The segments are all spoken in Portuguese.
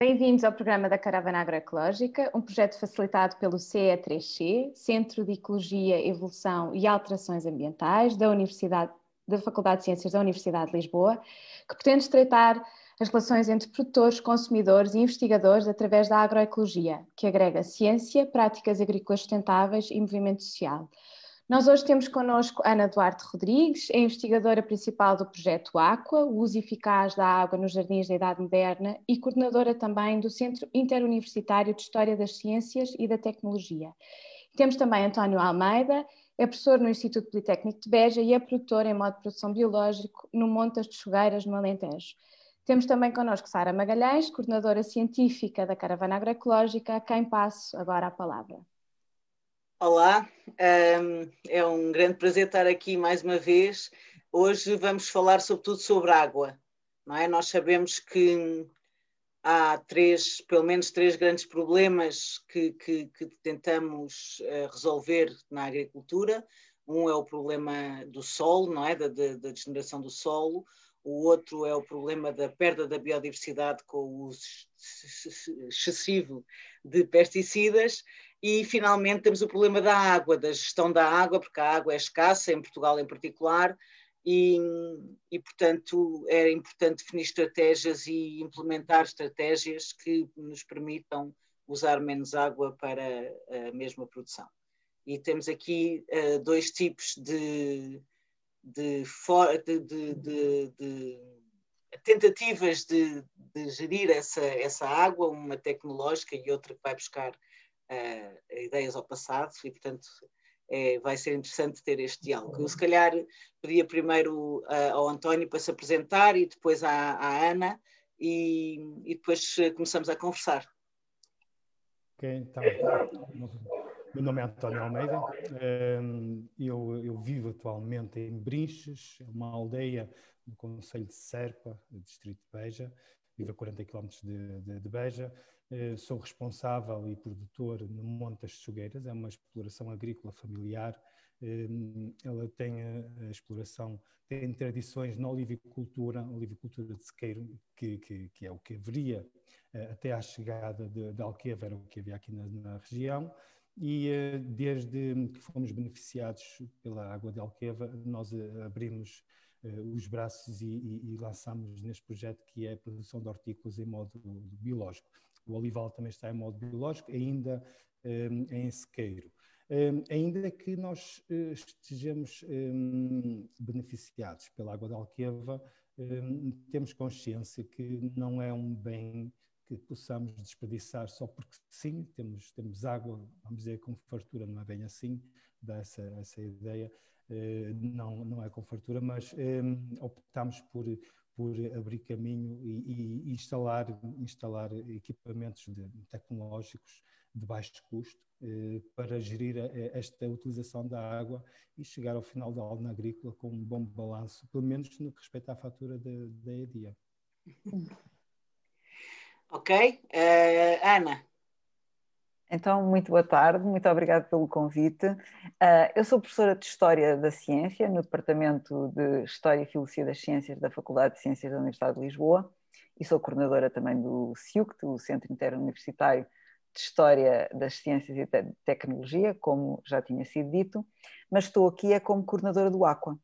Bem-vindos ao programa da Caravana Agroecológica, um projeto facilitado pelo CE3C, Centro de Ecologia, Evolução e Alterações Ambientais da Universidade da Faculdade de Ciências da Universidade de Lisboa, que pretende estreitar as relações entre produtores, consumidores e investigadores através da agroecologia, que agrega ciência, práticas agrícolas sustentáveis e movimento social. Nós hoje temos connosco Ana Duarte Rodrigues, é investigadora principal do projeto Aqua, o uso eficaz da água nos jardins da Idade Moderna e coordenadora também do Centro Interuniversitário de História das Ciências e da Tecnologia. Temos também António Almeida, é professor no Instituto Politécnico de Beja e é produtor em modo de produção biológico no Montas de Chogueiras, no Alentejo. Temos também connosco Sara Magalhães, coordenadora científica da Caravana Agroecológica, a quem passo agora a palavra. Olá, é um grande prazer estar aqui mais uma vez. Hoje vamos falar sobretudo sobre água, não é? Nós sabemos que há três, pelo menos três grandes problemas que, que, que tentamos eh, resolver na agricultura. Um é o problema do solo, não é? Da, da, da degeneração do solo. O outro é o problema da perda da biodiversidade com o uso excessivo de pesticidas e, finalmente, temos o problema da água, da gestão da água, porque a água é escassa, em Portugal em particular, e, e, portanto, é importante definir estratégias e implementar estratégias que nos permitam usar menos água para a mesma produção. E temos aqui uh, dois tipos de, de, de, de tentativas de, gerir essa, essa água, uma tecnológica e outra que vai buscar uh, ideias ao passado e, portanto, é, vai ser interessante ter este diálogo. Eu, se calhar, pedia primeiro uh, ao António para se apresentar e depois à, à Ana e, e, depois começamos a conversar. Ok, então, meu nome é António Almeida, eu, eu vivo atualmente em Brinches, uma aldeia no Conselho de Serpa, distrito de Beja, vivo a 40 km de, de, de Beja, sou responsável e produtor no Monte das Chogueiras, é uma exploração agrícola familiar. Eh, ela tem a, exploração, tem tradições na olivicultura, olivicultura de sequeiro, que, que, que é o que haveria eh, até à chegada de Alqueva, era o que havia aqui na, na região. E desde que fomos beneficiados pela água de Alqueva, nós abrimos os braços e, e, e neste projeto que é a produção de hortícolas em modo biológico. O olival também está em modo biológico, ainda um, em sequeiro. Um, ainda que nós uh, estejamos um, beneficiados pela água da Alqueva, temos consciência que não é um bem que possamos desperdiçar só porque sim, temos, temos água, vamos dizer, com fartura, não é bem assim, dá essa, essa ideia, uh, não, não é com fartura, mas optamos por por abrir caminho e, e instalar, instalar equipamentos de, tecnológicos de baixo custo eh, para gerir a, esta utilização da água e chegar ao final da aula agrícola com um bom balanço, pelo menos no que respeita à fatura da EDIA. Ok. Uh, Ana, então, muito boa tarde, muito obrigada pelo convite. Uh, eu sou professora de História da Ciência no Departamento de História e Filosofia das Ciências da Faculdade de Ciências da Universidade de Lisboa e sou coordenadora também do CIUCT, o Centro Interuniversitário de História das Ciências e Te Tecnologia, como já tinha sido dito, mas estou aqui é como coordenadora do Aqua.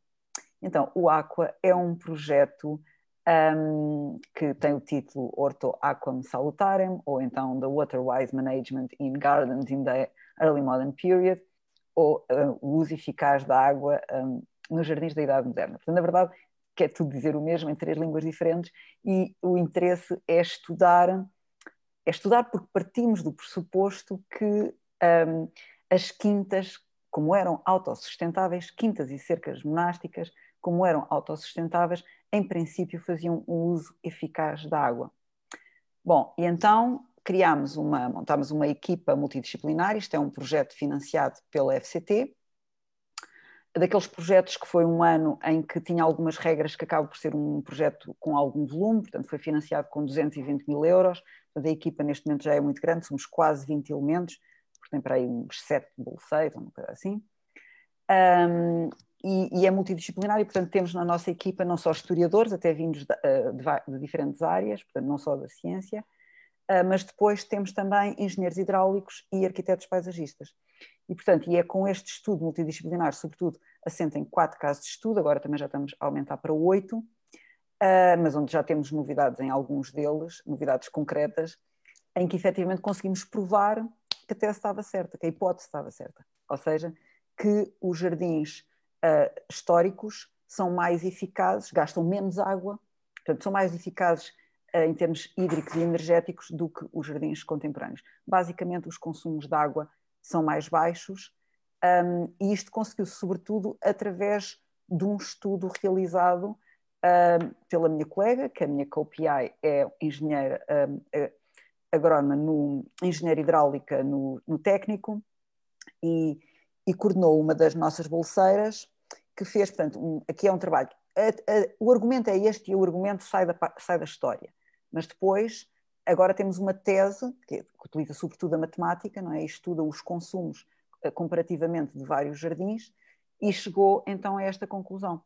Então, o Aqua é um projeto um, que tem o título Orto Aquam Salutarem, ou então The Water-Wise Management in Gardens in the Early Modern Period, ou uh, o uso eficaz da água um, nos jardins da Idade Moderna. Portanto, na verdade, quer tudo dizer o mesmo em três línguas diferentes, e o interesse é estudar, é estudar porque partimos do pressuposto que um, as quintas, como eram autossustentáveis, quintas e cercas monásticas, como eram autossustentáveis, em princípio faziam um uso eficaz da água. Bom, e então criámos uma, montámos uma equipa multidisciplinar, isto é um projeto financiado pela FCT, daqueles projetos que foi um ano em que tinha algumas regras que acaba por ser um projeto com algum volume, portanto foi financiado com 220 mil euros, a equipa neste momento já é muito grande, somos quase 20 elementos, portanto para aí uns 7 bolseiros, uma coisa assim. Um, e, e, é multidisciplinar e, portanto, temos na nossa equipa não só historiadores, até vindos de, eh, de, de, diferentes áreas, portanto, não só da ciência, mas depois temos também engenheiros hidráulicos e arquitetos paisagistas. E, portanto, e é com este estudo multidisciplinar, sobretudo, assenta em quatro casos de estudo, agora também já estamos a aumentar para oito, uh, mas onde já temos novidades em alguns deles, novidades concretas, em que efetivamente conseguimos provar que a tese estava certa, que a hipótese estava certa. Ou seja, que os jardins uh, históricos são mais eficazes, gastam menos água, portanto, são mais eficazes uh, em termos hídricos e energéticos do que os jardins contemporâneos. Basicamente, os consumos de água são mais baixos, um, e isto conseguiu-se sobretudo através de um estudo realizado um, pela minha colega, que a minha co-PI é engenheira um, é agrónoma, no, engenheira hidráulica no, no técnico, e, e, coordenou uma das nossas bolseiras, que fez, portanto, um, aqui é um trabalho. A, a, o argumento é este e o argumento sai da, sai da história, mas depois Agora temos uma tese que, que utiliza sobretudo a matemática, não é? E estuda os consumos uh, comparativamente de vários jardins e chegou então a esta conclusão.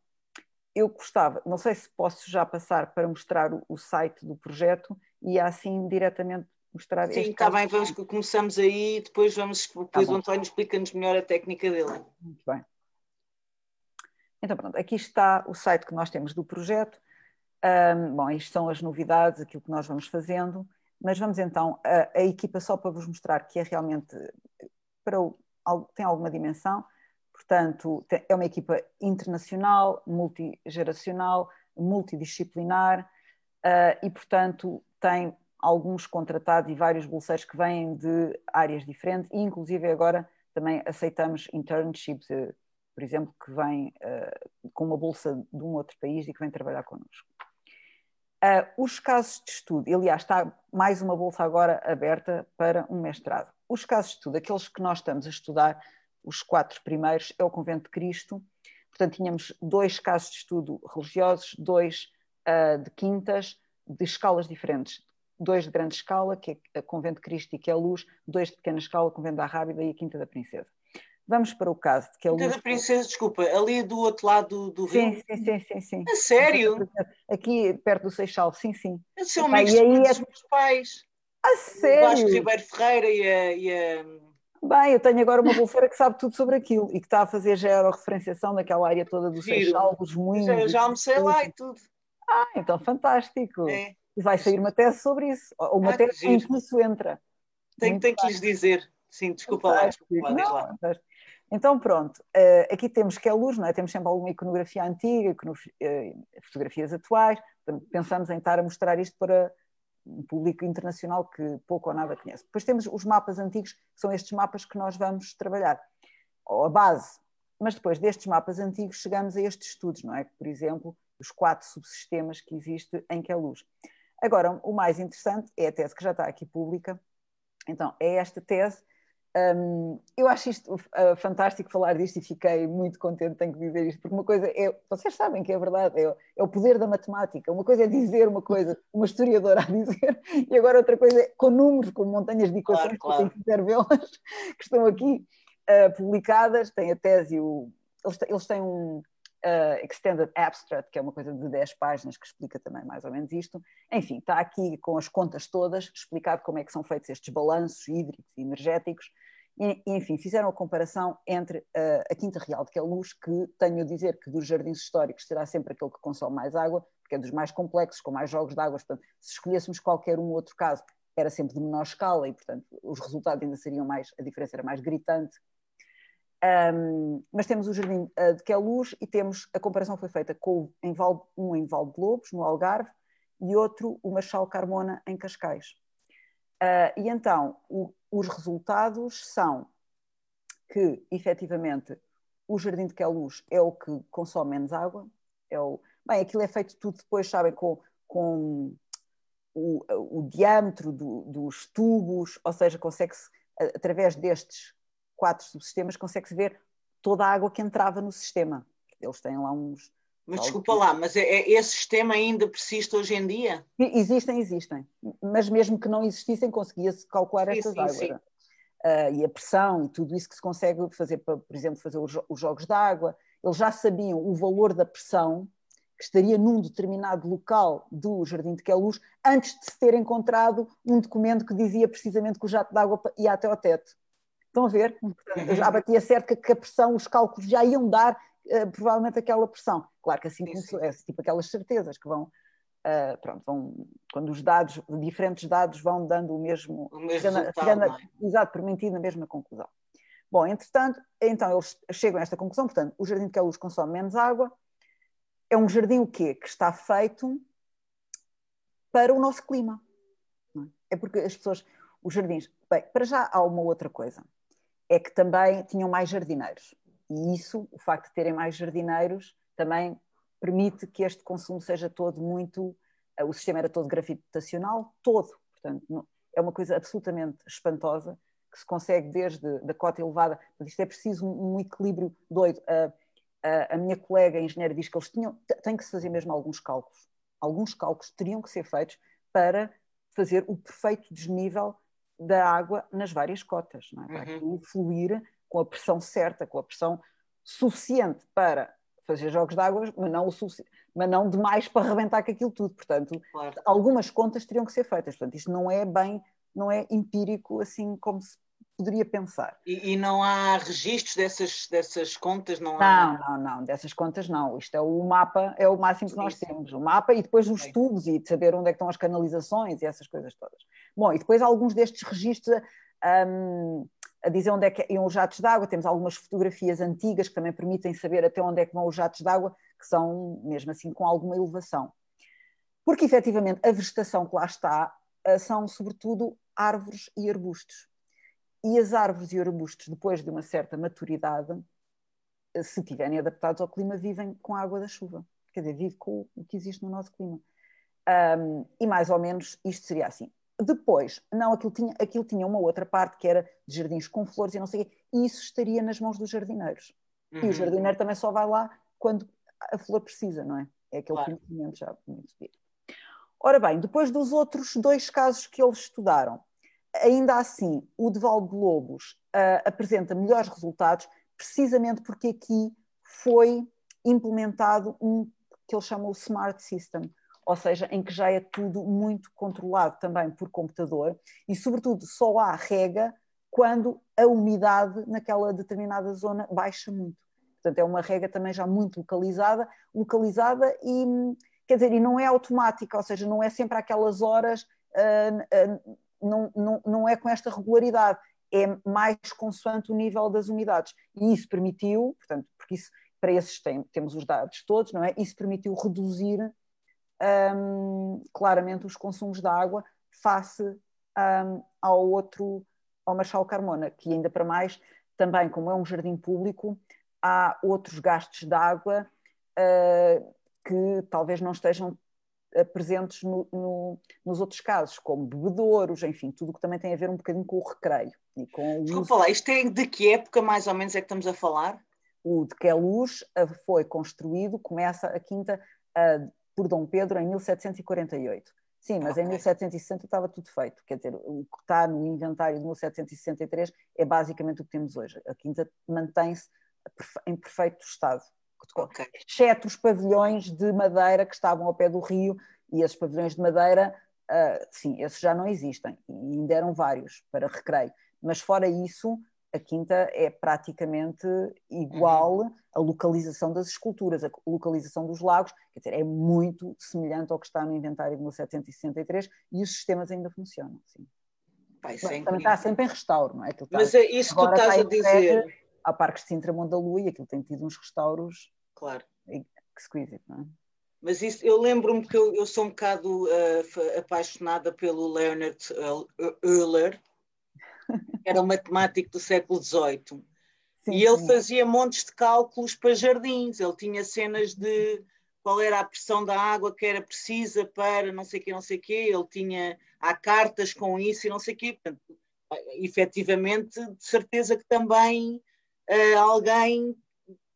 Eu gostava, não sei se posso já passar para mostrar o, o site do projeto e assim diretamente mostrar Sim, está bem, vamos, começamos aí e depois, vamos, tá depois tá o António explica-nos melhor a técnica dele. Muito bem. Então pronto, aqui está o site que nós temos do projeto. Um, bom, isto são as novidades, aquilo que nós vamos fazendo, mas vamos então, a, a equipa só para vos mostrar que é realmente, para o, tem alguma dimensão, portanto, é uma equipa internacional, multigeracional, multidisciplinar uh, e, portanto, tem alguns contratados e vários bolseiros que vêm de áreas diferentes e, inclusive, agora também aceitamos internships, uh, por exemplo, que vêm uh, com uma bolsa de um outro país e que vêm trabalhar connosco. Uh, os casos de estudo, aliás, está mais uma bolsa agora aberta para um mestrado. Os casos de estudo, aqueles que nós estamos a estudar, os quatro primeiros, é o Convento de Cristo. Portanto, tínhamos dois casos de estudo religiosos, dois uh, de quintas, de escalas diferentes. Dois de grande escala, que é o Convento de Cristo e que é a Luz, dois de pequena escala, o Convento da Rábida e a Quinta da Princesa. Vamos para o caso de que a luz... da Princesa, desculpa, ali do outro lado do rio. Sim, sim, sim, sim, sim. A sério? Aqui perto do Seixal, sim, sim. São amigos dos é... meus pais. A sério? O Vasco Ribeiro Ferreira e a, e a... Bem, eu tenho agora uma bolseira que sabe tudo sobre aquilo e que está a fazer georreferenciação daquela área toda do Giro. Seixal, dos moinhos. Já, já almocei lá e tudo. Ah, então fantástico. É. E vai sair uma tese sobre isso. Ou uma ah, tese em que isso entra. Tenho, tenho que lhes dizer. Sim, desculpa lá, desculpa lá, não, lá. Então, pronto, uh, aqui temos que é luz, não é? Temos sempre alguma iconografia antiga, uh, fotografias atuais, pensamos em estar a mostrar isto para um público internacional que pouco ou nada conhece. Depois temos os mapas antigos, que são estes mapas que nós vamos trabalhar, ou a base. Mas depois destes mapas antigos chegamos a estes estudos, não é? Por exemplo, os quatro subsistemas que existe em que é luz. Agora, o mais interessante é a tese que já está aqui pública. Então, é esta tese um, eu acho isto uh, fantástico falar disto e fiquei muito contente, tenho que dizer isto, porque uma coisa é, vocês sabem que é verdade, é, é, o poder da matemática. Uma coisa é dizer uma coisa, uma historiadora a dizer, e agora outra coisa é com números, com montanhas de equações, claro, claro. quiser vê-las, que estão aqui uh, publicadas, tem a tese, o, eles, eles têm um, uh, Extended Abstract, que é uma coisa de 10 páginas que explica também mais ou menos isto. Enfim, está aqui com as contas todas, explicado como é que são feitos estes balanços hídricos e energéticos. Enfim, fizeram a comparação entre uh, a Quinta Real de Queluz, que tenho a dizer que dos jardins históricos será sempre aquele que consome mais água, porque é dos mais complexos, com mais jogos de água. Portanto, se escolhêssemos qualquer um outro caso, era sempre de menor escala e, portanto, os resultados ainda seriam mais, a diferença era mais gritante um, mas temos o Jardim uh, de Queluz e temos, a comparação foi feita com em Val, um em Val de Lobos, no Algarve, e outro, o Marchal Carmona, em Cascais. Uh, e então, o, os resultados são que, efetivamente, o Jardim de Queluz é o que consome menos água. É o, bem, aquilo é feito tudo depois, sabem, com, com o, o diâmetro do, dos tubos, ou seja, consegue-se, através destes quatro subsistemas, consegue-se ver toda a água que entrava no sistema. Eles têm lá uns. Mas desculpa lá, mas é, é, esse sistema ainda persiste hoje em dia? Existem, existem. Mas mesmo que não existissem, conseguia-se calcular sim, estas sim, águas. Sim. Uh, e a pressão e tudo isso que se consegue fazer para, por exemplo, fazer os, os jogos de água. Eles já sabiam o valor da pressão que estaria num determinado local do Jardim de Queluz antes de se ter encontrado um documento que dizia precisamente que o jato d'água ia até ao teto. Estão a ver? Eu já batia certo que a pressão, os cálculos já iam dar uh, provavelmente aquela pressão. Claro que assim começou, é tipo aquelas certezas que vão, uh, pronto, vão, quando os dados, diferentes dados vão dando o mesmo, o mesmo chegando, é? exato, permitindo a mesma conclusão. Bom, entretanto, então eles chegam a esta conclusão, portanto, o Jardim de Queluz consome menos água, é um jardim o quê? Que está feito para o nosso clima. É? é porque as pessoas, os jardins, bem, para já há uma outra coisa, é que também tinham mais jardineiros. E isso, o facto de terem mais jardineiros, também permite que este consumo seja todo muito. Eh, o sistema era todo gravitacional, todo. Portanto, é uma coisa absolutamente espantosa que se consegue desde a cota elevada. Mas isto é preciso um, um equilíbrio doido. A, a, a, minha colega engenheira diz que eles tinham, têm que se fazer mesmo alguns cálculos. Alguns cálculos teriam que ser feitos para fazer o perfeito desnível da água nas várias cotas, não é? para uhum. fluir com a pressão certa, com a pressão suficiente para fazer jogos de água, mas não, o mas não demais para arrebentar com aquilo tudo. Portanto, claro. algumas contas teriam que ser feitas. Portanto, isto não é bem, não é empírico assim como se poderia pensar. E, e não há registros dessas, dessas contas? Não, há... não, não, não, dessas contas não. Isto é o mapa, é o máximo que nós temos. O mapa e depois os tubos e de saber onde é que estão as canalizações e essas coisas todas. Bom, e depois alguns destes registros um, a dizer onde é que iam os jatos de água, temos algumas fotografias antigas que também permitem saber até onde é que vão os jatos de água, que são mesmo assim com alguma elevação. Porque efetivamente a vegetação que lá está eh, são sobretudo árvores e arbustos. E as árvores e arbustos, depois de uma certa maturidade, eh, se estiverem adaptados ao clima, vivem com a água da chuva. Quer dizer, vive com o que existe no nosso clima. Um, e mais ou menos isto seria assim. Depois, não, aquilo tinha, aquilo tinha uma outra parte que era de jardins com flores e não sei o quê, e isso estaria nas mãos dos jardineiros. Uhum. E o uhum. jardineiro também só vai lá quando a flor precisa, não é? É aquele claro. conhecimento já muito dito. Ora bem, depois dos outros dois casos que eles estudaram, ainda assim, o de Lobos uh, apresenta melhores resultados, precisamente porque aqui foi implementado um que eles chamam o Smart System, ou seja, em que já é tudo muito controlado também por computador e, sobretudo, só há rega quando a umidade naquela determinada zona baixa muito. Portanto, é uma rega também já muito localizada, localizada e, quer dizer, e não é automática, ou seja, não é sempre aquelas horas, uh, uh, não, não, não é com esta regularidade, é mais consoante o nível das umidades. E isso permitiu, portanto, porque isso, para esses tem, temos os dados todos, não é? Isso permitiu reduzir um, claramente os consumos de água face um, ao outro, ao Marchal Carmona, que ainda para mais, também como é um jardim público, há outros gastos de água uh, que talvez não estejam uh, presentes no, no, nos outros casos, como bebedouros, enfim, tudo que também tem a ver um bocadinho com o recreio. E com o Desculpa lá, isto é de que época mais ou menos é que estamos a falar? O de Queluz uh, foi construído, começa a quinta por Dom Pedro em 1748. Sim, mas okay. em 1760 estava tudo feito. Quer dizer, o que está no inventário de 1763 é basicamente o que temos hoje. A quinta mantém-se em perfeito estado. Okay. Exceto os pavilhões de madeira que estavam ao pé do rio, e esses pavilhões de madeira, uh, sim, esses já não existem, e ainda eram vários para recreio. Mas fora isso, a quinta é praticamente igual uhum. à localização das esculturas, a localização dos lagos, quer dizer, é muito semelhante ao que está no inventário de 1763 e os sistemas ainda funcionam. Sim. Pai, Mas, também está sempre em restauro, não é? Está, Mas é isso que tu estás a dizer. Há parques de Sintra Monte da Lua e aquilo tem tido uns restauros claro. exquisitos, não é? Mas isso, eu lembro-me que eu, eu, sou um bocado uh, apaixonada pelo Leonard Euler, era um matemático do século XVIII. Sim, e ele sim. fazia montes de cálculos para jardins, ele tinha cenas de qual era a pressão da água que era precisa para não sei o que, não sei o que, ele tinha, há cartas com isso e não sei o que, portanto, efetivamente, de certeza que também uh, alguém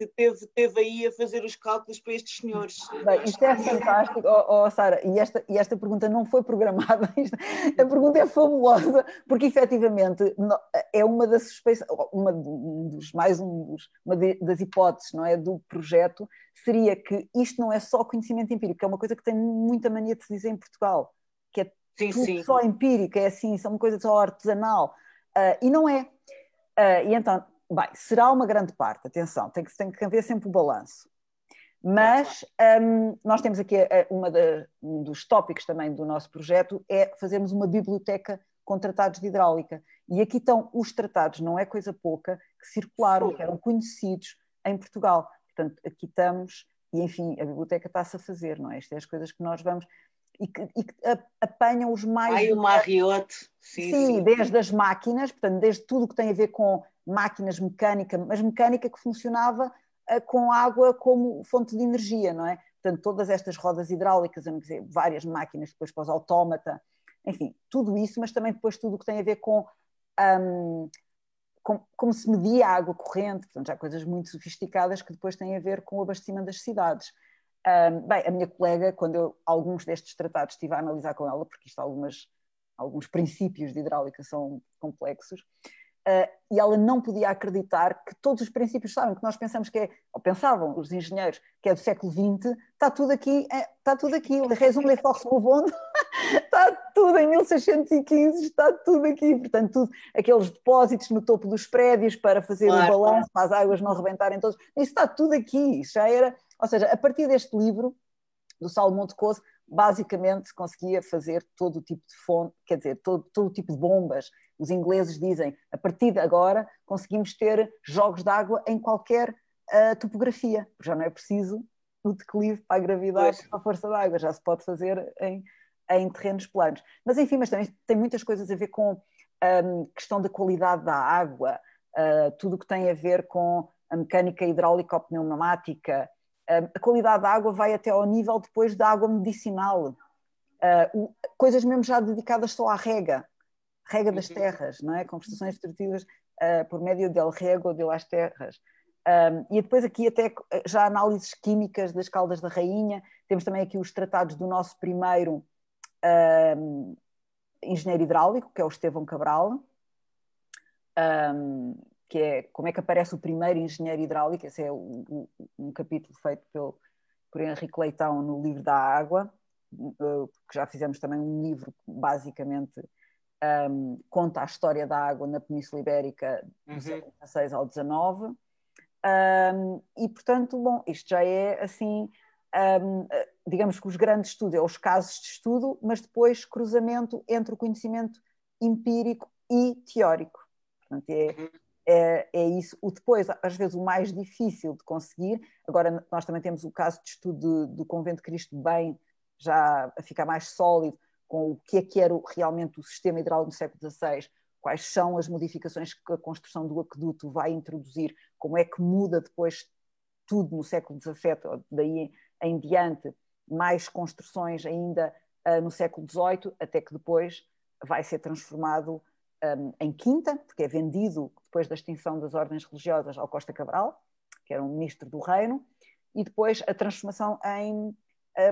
que teve, teve aí a fazer os cálculos para estes senhores. Bem, isto é fantástico, oh, oh, Sara, e esta, e esta pergunta não foi programada, a pergunta é fabulosa, porque efetivamente é uma das suspeições, uma dos, mais um dos, uma das hipóteses não é, do projeto, seria que isto não é só conhecimento empírico, que é uma coisa que tem muita mania de se dizer em Portugal, que é sim, tudo sim. só empírico, é assim, são uma coisa só artesanal, uh, e não é. Uh, e então, Bem, será uma grande parte, atenção, tem que, tem que haver sempre o balanço. Mas um, nós temos aqui eh, uma um dos tópicos também do nosso projeto é fazermos uma biblioteca com tratados de hidráulica. E aqui estão os tratados, não é coisa pouca, que circularam, que eram conhecidos em Portugal. Portanto, aqui estamos, e enfim, a biblioteca está-se a fazer, não é? Estas é as coisas que nós vamos. E que, e que apanham os mais. Ai, o Marriott. Sim, sim, sim, desde as máquinas, portanto, desde tudo que tem a ver com máquinas mecânica, mas mecânica que funcionava uh, com água como fonte de energia, não é? Portanto, todas estas rodas hidráulicas, dizer, várias máquinas depois para os autómata, enfim, tudo isso, mas também depois tudo o que tem a ver com, um, com, como se media a água corrente, portanto, já coisas muito sofisticadas que depois têm a ver com o abastecimento das cidades. Um, bem, a minha colega, quando eu alguns destes tratados estive a analisar com ela, porque isto algumas, alguns princípios de hidráulica são complexos, Uh, e ela não podia acreditar que todos os princípios, sabem, que nós pensamos que é, ou pensavam os engenheiros, que é do século XX, está tudo aqui, é, está tudo aqui, le raison de force está tudo em 1615, está tudo aqui, portanto, tudo, aqueles depósitos no topo dos prédios para fazer claro. o balanço, para as águas não rebentarem todos, isso está tudo aqui, isso já era, ou seja, a partir deste livro, do Salomão de Coase, basicamente conseguia fazer todo o tipo de fonte, quer dizer, todo, todo o tipo de bombas. Os ingleses dizem, a partir de agora conseguimos ter jogos de água em qualquer uh, topografia, já não é preciso o declive para a gravidade, pois. para a força da água, já se pode fazer em, em terrenos planos. Mas enfim, mas também tem muitas coisas a ver com um, questão da qualidade da água, uh, tudo o que tem a ver com a mecânica hidráulica ou pneumática, a qualidade da água vai até ao nível depois da água medicinal. Uh, coisas mesmo já dedicadas só à rega, rega das uhum. terras, não é? Conversações destrutivas uh, por médio del rego de las terras. Um, e depois aqui até já análises químicas das caldas da rainha, temos também aqui os tratados do nosso primeiro um, engenheiro hidráulico, que é o Estevão Cabral, um, que é como é que aparece o primeiro engenheiro hidráulico, esse é um, um capítulo feito pelo, por Henrique Leitão no livro da água, eh, que já fizemos também um livro basicamente um, conta a história da água na Península Ibérica do uhum. século XVI ao XIX. Um, e, portanto, bom, isto já é assim, um, digamos que os grandes estudos, é os casos de estudo, mas depois cruzamento entre o conhecimento empírico e teórico. Portanto, é, uhum é, é, isso. O depois, às vezes, o mais difícil de conseguir. Agora, nós também temos o caso de estudo do Convento de Cristo bem, já a ficar mais sólido, com o que é que era realmente o sistema hidráulico no século XVI, quais são as modificações que a construção do aqueduto vai introduzir, como é que muda depois tudo no século XVII, daí em diante, mais construções ainda uh, no século XVIII, até que depois vai ser transformado um, em quinta, porque é vendido depois da extinção das ordens religiosas ao Costa Cabral, que era um ministro do reino, e depois a transformação em,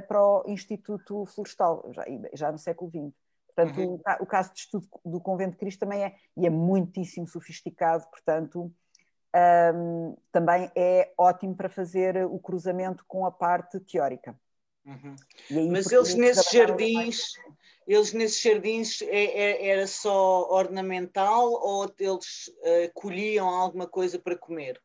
para o Instituto Florestal, já, já no século XX. Portanto, uhum. o, o, caso de estudo do Convento de Cristo também é, e é muitíssimo sofisticado, portanto, um, também é ótimo para fazer o cruzamento com a parte teórica. Uhum. Aí, Mas eles nesses jardins, eles nesses jardins é, é, era só ornamental ou eles uh, colhiam alguma coisa para comer?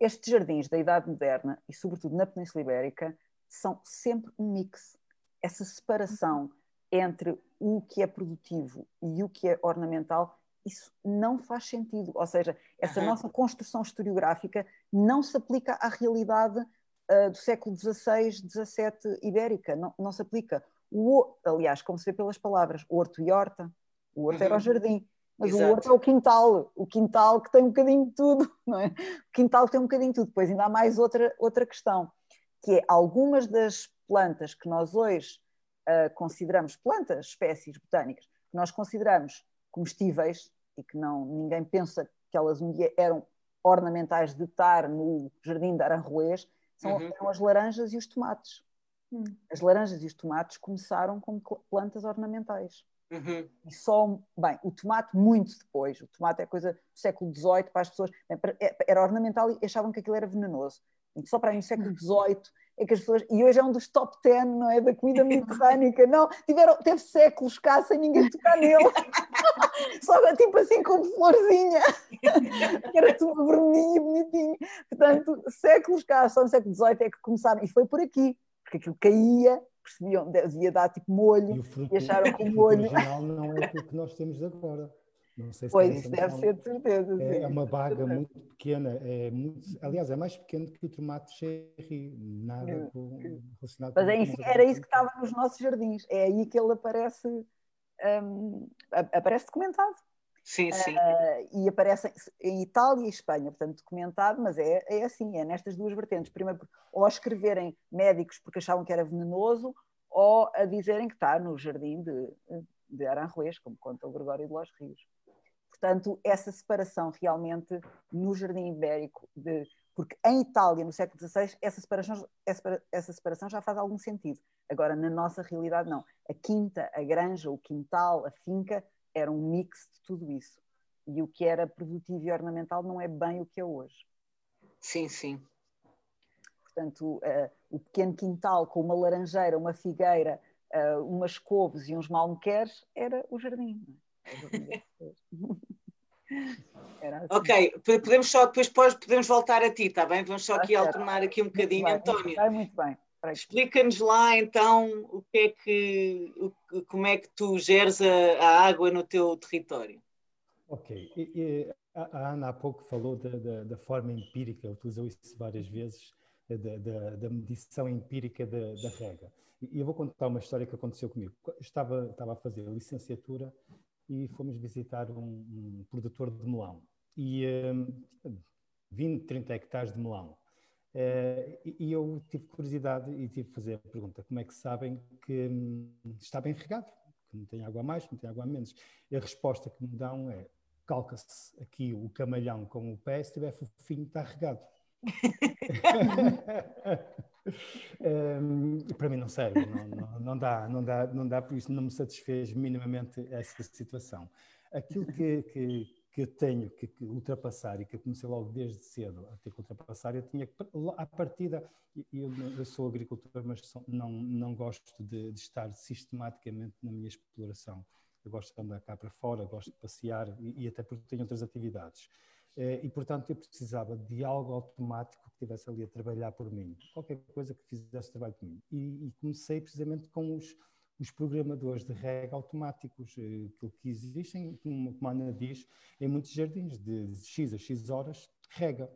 Estes jardins da Idade Moderna e sobretudo na Península Ibérica são sempre um mix. Essa separação entre o que é produtivo e o que é ornamental, isso não faz sentido. Ou seja, essa uhum. nossa construção historiográfica não se aplica à realidade uh, do século XVI, XVII ibérica, não, não se aplica. O, aliás, como se vê pelas palavras, horto e horta, o horto uhum. era o uhum. jardim, mas Exato. o horto é o quintal, o quintal que tem um bocadinho de tudo, não é? O quintal tem um bocadinho de tudo. Depois ainda há mais outra, outra questão, que é algumas das plantas que nós hoje uh, consideramos, plantas, espécies botânicas, que nós consideramos comestíveis e que não ninguém pensa que elas um dia eram ornamentais de estar no jardim de Aranjuez são uhum. as laranjas e os tomates. Hum. As laranjas e os tomates começaram como plantas ornamentais. Uhum. E só, bem, o tomate muito depois. O tomate é coisa do século XVIII para as pessoas. É, era ornamental e achavam que aquilo era venenoso. Só para aí no século XVIII é que as pessoas. E hoje é um dos top 10, não é? Da comida mediterrânica. Não, tiveram, teve séculos cá sem ninguém tocar nele. Só tipo assim com florzinha. Era tudo vermelhinho e bonitinho. Portanto, séculos cá, só no século XVIII é que começaram. E foi por aqui, porque aquilo caía percebiam, devia dar tipo molho e, o fruto, e acharam que o molho. original não é aquilo que nós temos agora. Não sei se pois, isso deve ser de certeza. É, é uma baga muito pequena, é muito, aliás, é mais pequeno que o tomate cherry, nada com, relacionado Mas com é isso, era isso que estava nos nossos jardins, é aí que ele aparece, um, aparece documentado. Sim, sim. Uh, e aparece em Itália e Espanha, portanto, documentado, mas é, é assim, é nestas duas vertentes. Primeiro, ou a escreverem médicos porque achavam que era venenoso, ou a dizerem que está no jardim de, de Aranjuez, como conta o Gregório de Los Rios. Portanto, essa separação realmente no jardim ibérico, de, porque em Itália, no século XVI, essa separação, essa separação já faz algum sentido. Agora, na nossa realidade, não. A quinta, a granja, o quintal, a finca, era um mix de tudo isso. E o que era produtivo e ornamental não é bem o que é hoje. Sim, sim. Portanto, uh, o pequeno quintal com uma laranjeira, uma figueira, uh, umas couves e uns malmequeres era o jardim. Assim. Ok, podemos só depois podemos voltar a ti, está bem? Vamos só aqui alternar aqui um bocadinho, muito António. Bem, muito bem. Explica-nos lá então o que é que, o, como é que tu geres a, a água no teu território. Ok, e, e a, Ana há pouco falou da, da, da, forma empírica, utilizou isso várias vezes, da, da, da medição empírica da, da rega. E eu vou contar uma história que aconteceu comigo. Estava, estava a fazer a licenciatura e fomos visitar um, um produtor de melão. E um, 20, 30 hectares de melão. Uh, e eu tive curiosidade e tive que fazer a pergunta: como é que sabem que hum, está bem regado? Que não tem água a mais, que não tem água a menos? E a resposta que me dão é: calca-se aqui o camalhão com o pé, se estiver fofinho, está regado. um, para mim não serve, não, não, não, dá, não dá, não dá, por isso não me satisfez minimamente essa situação. Aquilo que, que que tenho que, que, ultrapassar e que comecei logo desde cedo a ter que ultrapassar, eu tinha que, à partida, eu, eu sou agricultor, mas não, não gosto de, de, estar sistematicamente na minha exploração. Eu gosto de andar cá para fora, gosto de passear e, e até porque tenho outras atividades. Eh, e, portanto, eu precisava de algo automático estivesse ali a trabalhar por mim, qualquer coisa que fizesse trabalho por mim. E, e comecei precisamente com os os programadores de rega automáticos, eh, aquilo que existem, como, a Ana diz, em muitos jardins, de X a X horas, rega.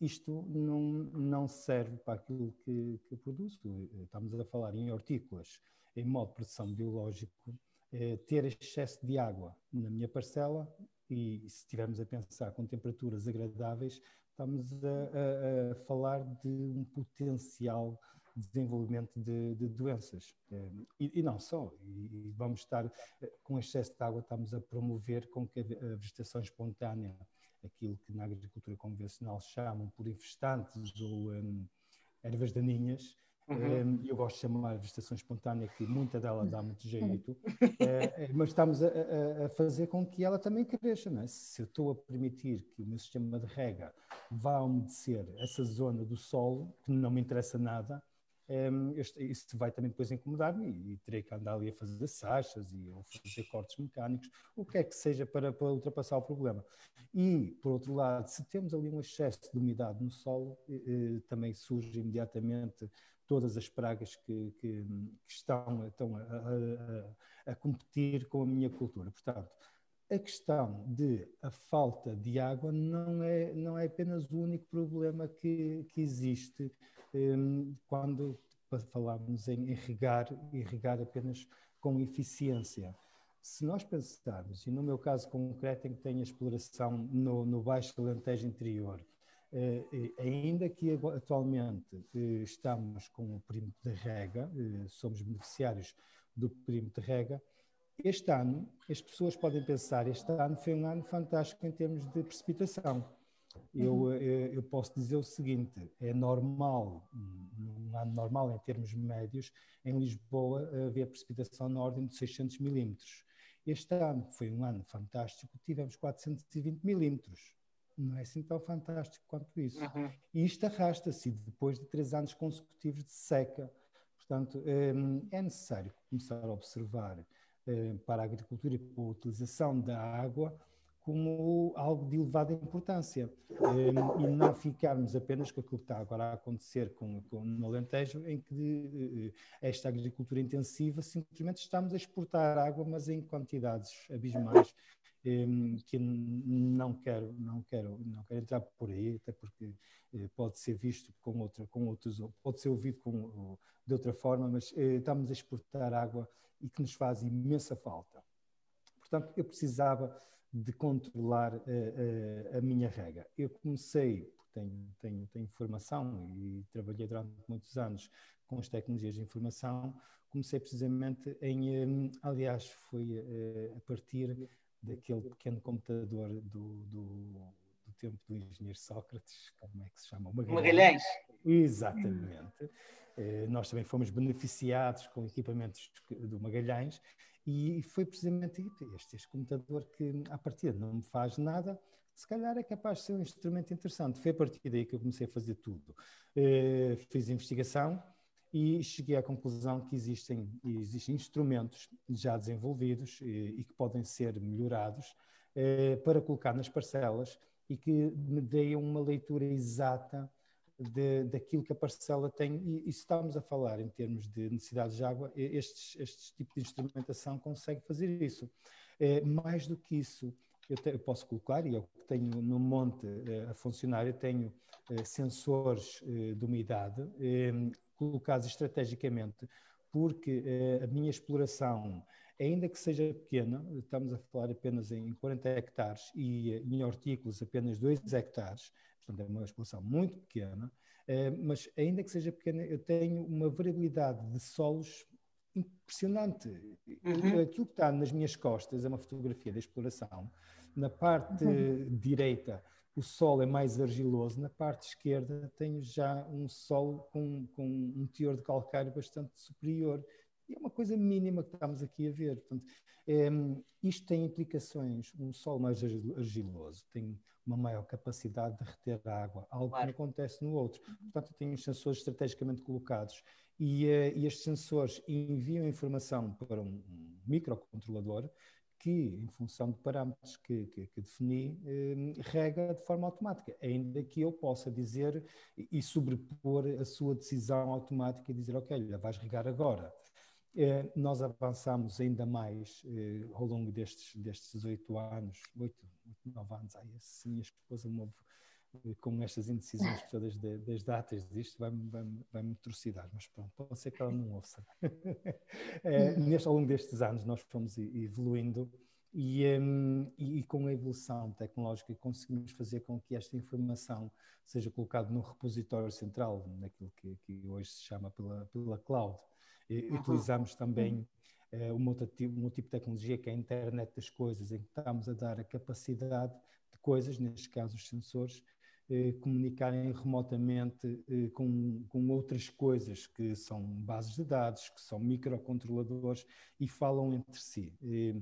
Isto não, não serve para aquilo que, que eu produzo. Eh, estamos a falar em hortícolas, em modo de produção biológico, é, ter excesso de água na minha parcela e se estivermos a pensar com temperaturas agradáveis, estamos a, a, a falar de um potencial desenvolvimento de, de doenças. Eh, e, e, não só, e, vamos estar, eh, com excesso de água, estamos a promover com que a vegetação espontânea, aquilo que na agricultura convencional chamam por infestantes ou um, ervas daninhas, Uhum. Um, eu gosto de chamar vegetação espontânea, que muita dela dá muito jeito, uh, mas estamos a, a, fazer com que ela também cresça. Não é? Se eu estou a permitir que o meu sistema de rega vá umedecer essa zona do solo, que não me interessa nada, isso vai também depois incomodar-me e, terei que andar ali a fazer sachas e ou fazer cortes mecânicos, o que é que seja para, para, ultrapassar o problema. E, por outro lado, se temos ali um excesso de umidade no solo, eh, eh também surge imediatamente todas as pragas que, que, que estão, estão a, a, a, competir com a minha cultura. Portanto, a questão de a falta de água não é, não é apenas o único problema que, que existe um, quando falamos em irrigar, irrigar apenas com eficiência. Se nós pensarmos, e no meu caso concreto em que tenho a exploração no, no Baixo Alentejo Interior, ainda que atualmente eh, estamos com o perímetro de rega, eh, somos beneficiários do perímetro de rega, este ano, as pessoas podem pensar, este ano foi um ano fantástico em termos de precipitação Eu, eu, eu, posso dizer o seguinte: é normal, num ano normal em termos médios, em Lisboa haver precipitação na ordem de 600 milímetros. Este ano foi um ano fantástico, tivemos 420 milímetros. Não é assim tão fantástico quanto isso. Uhum. E isto arrasta-se depois de três anos consecutivos de seca. Portanto, hum, é necessário começar a observar hum, para a agricultura e para a utilização da água como algo de elevada importância um, e não ficarmos apenas com aquilo que está agora a acontecer com, com, no Alentejo, em que esta agricultura intensiva simplesmente estamos a exportar água, mas em quantidades abismais, que não quero, não quero, não quero entrar por aí, até porque uh, pode ser visto com outra, com outros, pode ser ouvido com, de outra forma, mas uh, estamos a exportar água e que nos faz imensa falta. Portanto, eu precisava de controlar a, a, a minha rega. Eu comecei, tenho, tenho, tenho formação e trabalhei durante muitos anos com as tecnologias de informação, comecei precisamente em, hum, aliás, foi eh, a partir daquele pequeno computador do, do, do tempo do engenheiro Sócrates, como é que se chama? Magalhães. Magalhães. Exatamente. Eh, nós também fomos beneficiados com equipamentos do Magalhães e foi precisamente este, este computador que, a partir não me faz nada, se calhar é capaz de ser um instrumento interessante. Foi a partir daí que eu comecei a fazer tudo. Uh, fiz investigação e cheguei à conclusão que existem, existem instrumentos já desenvolvidos e, e que podem ser melhorados uh, para colocar nas parcelas e que me deem uma leitura exata de, daquilo que a parcela tem, e, e se estamos a falar em termos de necessidades de água, estes, estes tipos de instrumentação consegue fazer isso. É, mais do que isso, eu, te, eu, posso colocar, e eu tenho no monte é, a funcionar, eu tenho é, sensores é, de umidade é, colocados estrategicamente, porque é, a minha exploração, ainda que seja pequena, estamos a falar apenas em 40 hectares e em hortícolas apenas 2 hectares, portanto é uma exploração muito pequena, eh, mas ainda que seja pequena, eu tenho uma variabilidade de solos impressionante. Uhum. Aquilo que está nas minhas costas é uma fotografia da exploração. Na parte uhum. direita, o solo é mais argiloso, na parte esquerda, tenho já um solo com, com um teor de calcário bastante superior. E é uma coisa mínima que estamos aqui a ver. Portanto, é, isto tem implicações. Um solo mais argiloso tem uma maior capacidade de reter água, algo claro. que não acontece no outro. Portanto, tem os sensores estrategicamente colocados e, uh, e estes sensores enviam informação para um, microcontrolador que, em função de parâmetros que, que, que defini, eh, rega de forma automática, ainda que eu possa dizer e sobrepor a sua decisão automática e dizer, ok, vais regar agora. Eh, nós avançamos ainda mais eh, ao longo destes, destes anos, oito, nove anos, ai, assim, minha esposa me com estas indecisões todas de, das datas disto, vai-me vai vai trucidar, mas pronto, pode ser que ela não ouça. é, neste, ao longo destes anos nós fomos evoluindo e, um, e, e, com a evolução tecnológica conseguimos fazer com que esta informação seja colocada no repositório central, naquilo que, que hoje se chama pela, pela cloud. E, uhum. Utilizamos também uh, um, outro, um outro tipo de tecnologia que é a internet das coisas, em que estamos a dar a capacidade de coisas, neste caso os sensores, comunicarem remotamente eh, com, com outras coisas que são bases de dados, que são microcontroladores e falam entre si. Eh,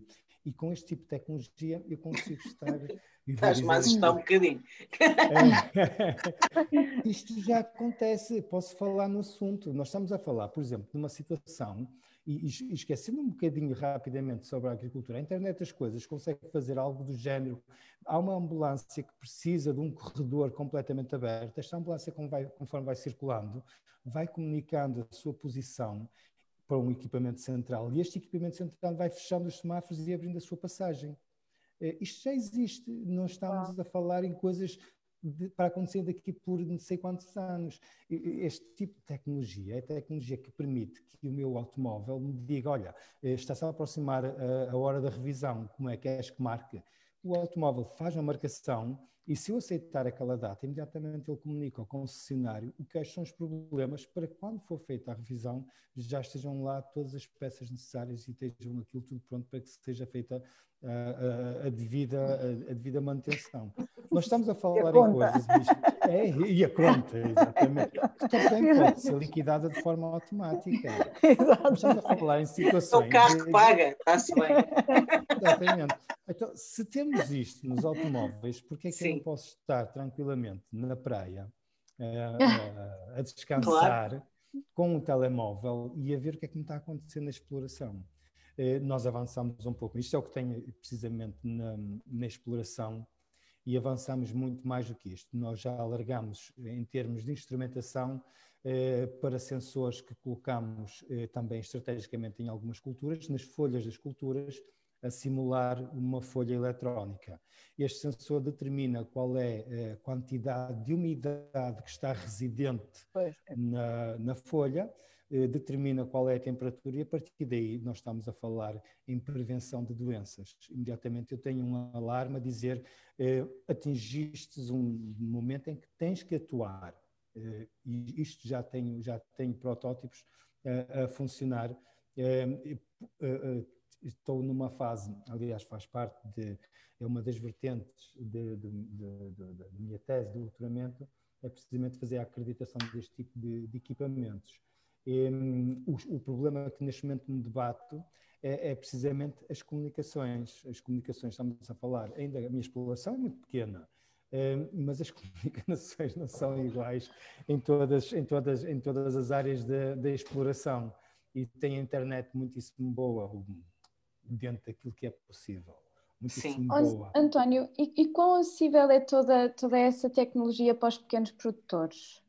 e com este tipo de tecnologia eu consigo estar. Estás mais está um bocadinho. isto já acontece, posso falar no assunto. Nós estamos a falar, por exemplo, de uma situação, e, e esquecendo um bocadinho rapidamente sobre a agricultura, a internet das coisas consegue fazer algo do género. Há uma ambulância que precisa de um corredor completamente aberto. Esta ambulância, conforme vai circulando, vai comunicando a sua posição para um equipamento central e este equipamento central vai fechando os semáforos e abrindo a sua passagem. Uh, isto já existe, não estamos a falar em coisas para acontecer daqui por não sei quantos anos. Este tipo de tecnologia é tecnologia que permite que o meu automóvel me diga: olha, eh, está-se a aproximar a, a, hora da revisão, como é que és que marca? o automóvel faz uma marcação e se eu aceitar aquela data, imediatamente ele comunica ao concessionário o que são os problemas para que quando for feita a revisão já estejam lá todas as peças necessárias e estejam aquilo tudo pronto para que seja feita a, a, a devida, a, a, devida manutenção. Nós estamos a falar em coisas. É, e a conta, exatamente. Que também pode ser liquidada de forma automática. Exato. Estamos a falar em situações. É o carro que paga, está-se bem. Exatamente. Então, se temos isto nos automóveis, por que é que Sim. Eu posso estar tranquilamente na praia a, a descansar claro. com um telemóvel e a ver o que é que me está acontecendo na exploração? Eh, nós avançamos um pouco. Isto é o que tem precisamente na, na exploração e avançamos muito mais do que isto. Nós já alargamos em termos de instrumentação eh, para sensores que colocamos eh, também estrategicamente em algumas culturas, nas folhas das culturas, a simular uma folha eletrónica. Este sensor determina qual é a quantidade de umidade que está residente na, na folha eh, determina qual é a temperatura e a partir daí nós estamos a falar em prevenção de doenças. Imediatamente eu tenho um alarme a dizer eh, atingiste um momento em que tens que atuar. Eh, e isto já tenho, já tenho protótipos eh, a funcionar. Estou numa fase, aliás, faz parte de, é uma das vertentes da minha tese de doutoramento, é precisamente fazer a acreditação deste tipo de, de equipamentos. Um, o, o, problema que neste momento me debato é, é, precisamente as comunicações. As comunicações, estamos a falar, ainda a minha exploração é muito pequena, um, mas as comunicações não são iguais em todas, em todas, em todas as áreas da, exploração. E tem a internet muitíssimo boa dentro daquilo que é possível. Muitíssimo Sim. boa. António, e, e quão acessível é toda, toda essa tecnologia para os pequenos produtores?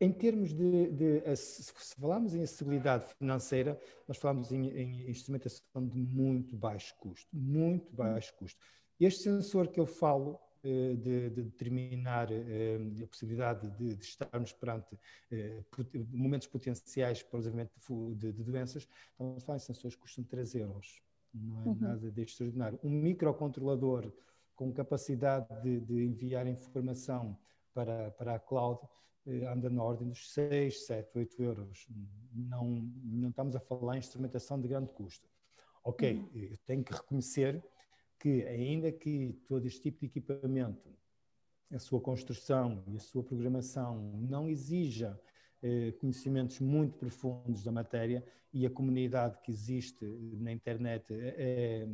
Em termos de, de, se falarmos em acessibilidade financeira, nós falamos em, em, instrumentação de muito baixo custo, muito baixo custo. Este sensor que eu falo de, de determinar eh, a possibilidade de, de estarmos perante eh, momentos potenciais para o desenvolvimento de, de doenças, estamos a falar em sensores que custam 3 euros, não é uhum. nada de extraordinário. Um microcontrolador com capacidade de, enviar informação para, para a cloud eh, anda na ordem dos 6, 7, 8 euros. Não, não estamos a falar em instrumentação de grande custo. Ok, uhum. eu tenho que reconhecer que, ainda que todo este tipo de equipamento, a sua construção e a sua programação não exija eh, conhecimentos muito profundos da matéria e a comunidade que existe na internet é,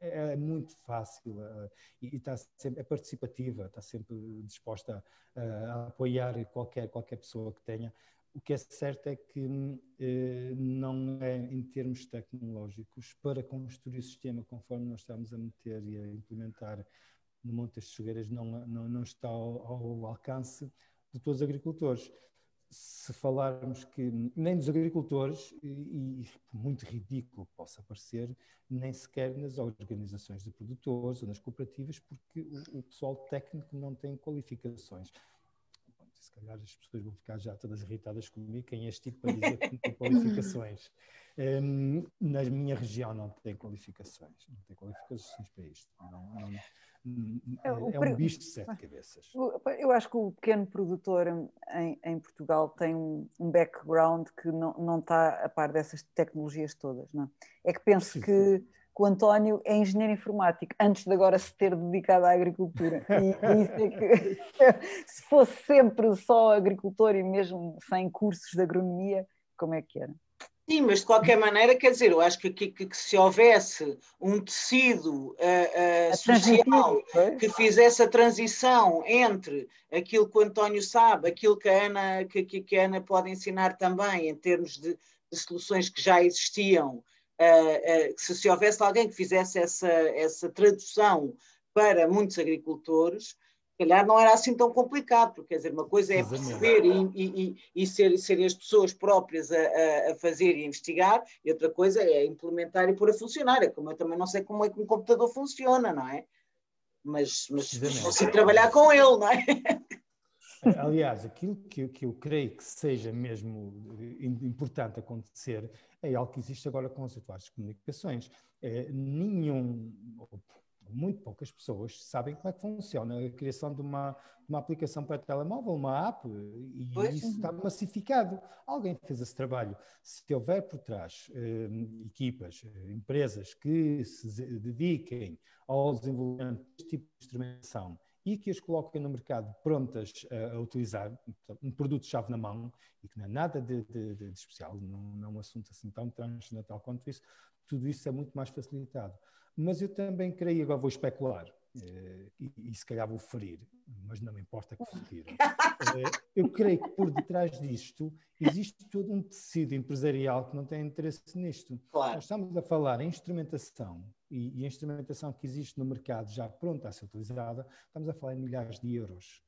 é, é muito fácil uh, e, está sempre, é participativa, está sempre disposta a, a, apoiar qualquer, qualquer pessoa que tenha. O que é certo é que uh, não é em termos tecnológicos para construir o sistema conforme nós estamos a meter e a implementar no Monte das Fogueiras não, não, não está ao, ao alcance de todos os agricultores se falarmos que nem dos agricultores, e, e, muito ridículo possa parecer, nem sequer nas organizações de produtores ou nas cooperativas, porque o, o pessoal técnico não tem qualificações. Calhar as pessoas vão ficar já todas irritadas comigo, quem é este tipo para dizer que não tem qualificações. Um, na minha região não tem qualificações, não tem qualificações para isto. Não, não, é, é um bicho de sete cabeças. Eu acho que o pequeno produtor em, em Portugal tem um, um, background que não, não está a par dessas tecnologias todas. Não é? é que penso Sim. que, que, o António é engenheiro informático antes de agora se ter dedicado à agricultura. E, é que, se fosse sempre só agricultor e mesmo sem cursos de agronomia, como é que era? Sim, mas de qualquer maneira, quer dizer, eu acho que, que, que se houvesse um tecido uh, uh, social que fizesse a transição entre aquilo que o António sabe, aquilo que a Ana, que, que a Ana pode ensinar também em termos de, de soluções que já existiam, uh, se, se houvesse alguém que fizesse essa, essa tradução para muitos agricultores, calhar não era assim tão complicado, porque quer dizer, uma coisa é perceber e, e, e, ser, serem as pessoas próprias a, a, fazer e investigar, e outra coisa é implementar e pôr a funcionar. É como eu também não sei como é que um computador funciona, não é? Mas, mas consigo trabalhar com ele, não é? Aliás, aquilo que, que eu creio que seja mesmo importante acontecer é algo que existe agora com as atuais comunicações. É, nenhum, muito poucas pessoas sabem como é que funciona a criação de uma, uma aplicação para telemóvel, uma app, e pois. isso está massificado. Alguém fez esse trabalho. Se houver por trás eh, equipas, eh, empresas que se dediquem ao desenvolvimento deste tipo de instrumentação e que as coloquem no mercado prontas a, a utilizar, um produto-chave na mão, e que não é nada de, de, de especial, não, não é um assunto assim tão transcendental quanto isso, tudo isso é muito mais facilitado. Mas eu também creio, agora vou especular, eh, e, e, se calhar vou ferir, mas não me importa que feriram. Eh, eu creio que por detrás disto existe todo um tecido empresarial que não tem interesse nisto. Claro. Nós estamos a falar em instrumentação e, e a instrumentação que existe no mercado já pronta a ser utilizada, estamos a falar em milhares de euros.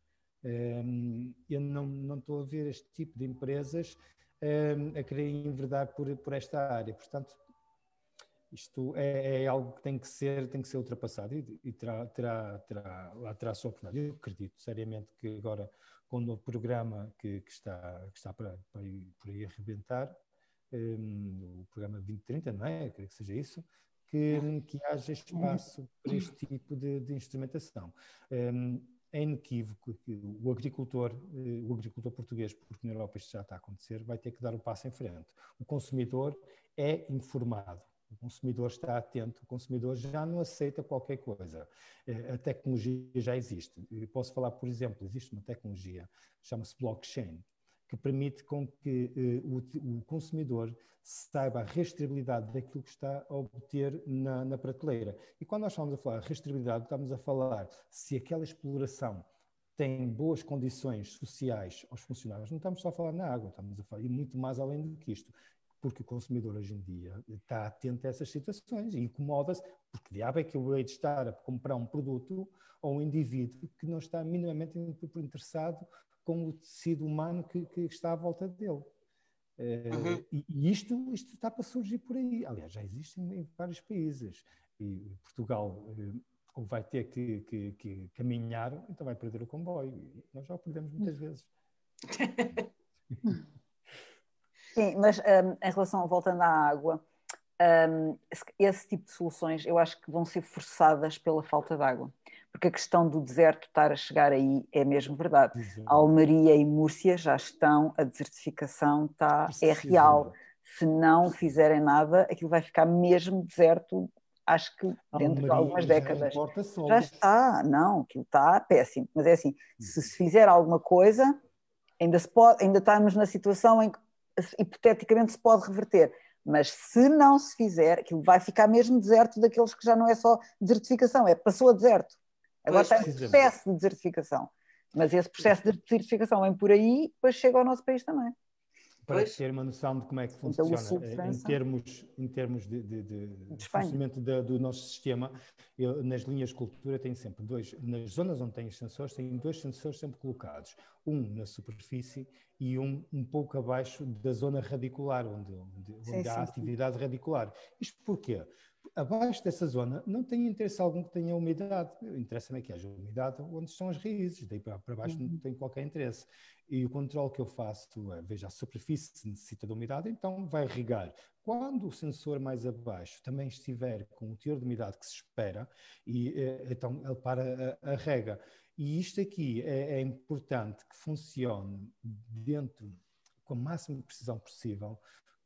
Um, eu não, não estou a ver este tipo de empresas um, a querer enverdar por, por esta área. Portanto, isto é, é, algo que tem que ser, tem que ser ultrapassado e, e terá, terá, terá, terá sua oportunidade. Eu acredito seriamente que agora, com o novo programa que, que está, que está para, para ir, por aí arrebentar, um, o programa 2030, não é? Eu creio que seja isso, que, que haja espaço para este tipo de, de instrumentação. Um, é inequívoco que o agricultor, eh, o agricultor português, porque na Europa isto já está a acontecer, vai ter que dar o um passo em frente. O consumidor é informado o consumidor está atento, o consumidor já não aceita qualquer coisa. É, a tecnologia já existe. Eu posso falar, por exemplo, existe uma tecnologia, chama-se blockchain, que permite com que eh, o, consumidor saiba a rastreabilidade daquilo que está a obter na, na prateleira. E quando nós estamos a falar de rastreabilidade, estamos a falar se aquela exploração tem boas condições sociais aos funcionários, não estamos só a falar na água, estamos a falar e muito mais além do que isto porque o consumidor hoje em dia está atento a essas situações e incomoda-se, porque diabo é que eu hei de estar a comprar um produto ou um indivíduo que não está minimamente interessado com o tecido humano que, que está à volta dele. Eh, uhum. e, e isto, isto está para surgir por aí. Aliás, já existe em, em vários países. E Portugal uh, ou vai ter que, que, que, caminhar, então vai perder o comboio. E nós já o perdemos muitas vezes. Sim, mas um, em relação, voltando à água, um, esse tipo de soluções eu acho que vão ser forçadas pela falta de água. Porque a questão do deserto estar a chegar aí é mesmo verdade. Uhum. Almeria e Múrcia já estão, a desertificação está, é real. Se não fizerem nada, aquilo vai ficar mesmo deserto acho que dentro de algumas décadas. Já, já está, não, aquilo está péssimo. Mas é assim, se se fizer alguma coisa, ainda, se pode, ainda estamos na situação em que hipoteticamente se pode reverter. Mas se não se fizer, aquilo vai ficar mesmo deserto daqueles que já não é só desertificação, é passou a deserto. Agora está em processo de desertificação. Mas esse processo de desertificação vem por aí, depois chega ao nosso país também para pois. ter uma noção de como é que então, funciona então, em termos, em termos de, de, de, de funcionamento do nosso sistema. Eu, nas linhas de cultura tenho sempre dois, nas zonas onde tenho sensores, tenho dois sensores sempre colocados, um na superfície e um um pouco abaixo da zona radicular, onde, onde, onde sim, há sim, atividade sim. radicular. Isto porquê? Abaixo dessa zona não tem interesse algum que tenha umidade. Interessa-me é que haja umidade onde estão as raízes, daí para, baixo uhum. não tem qualquer interesse. E o controle que eu faço é, veja, a superfície necessita de umidade, então vai regar. Quando o sensor mais abaixo também estiver com o teor de umidade que se espera, e, eh, então ele para a, a rega. E isto aqui é, é importante que funcione dentro, com a máxima precisão possível,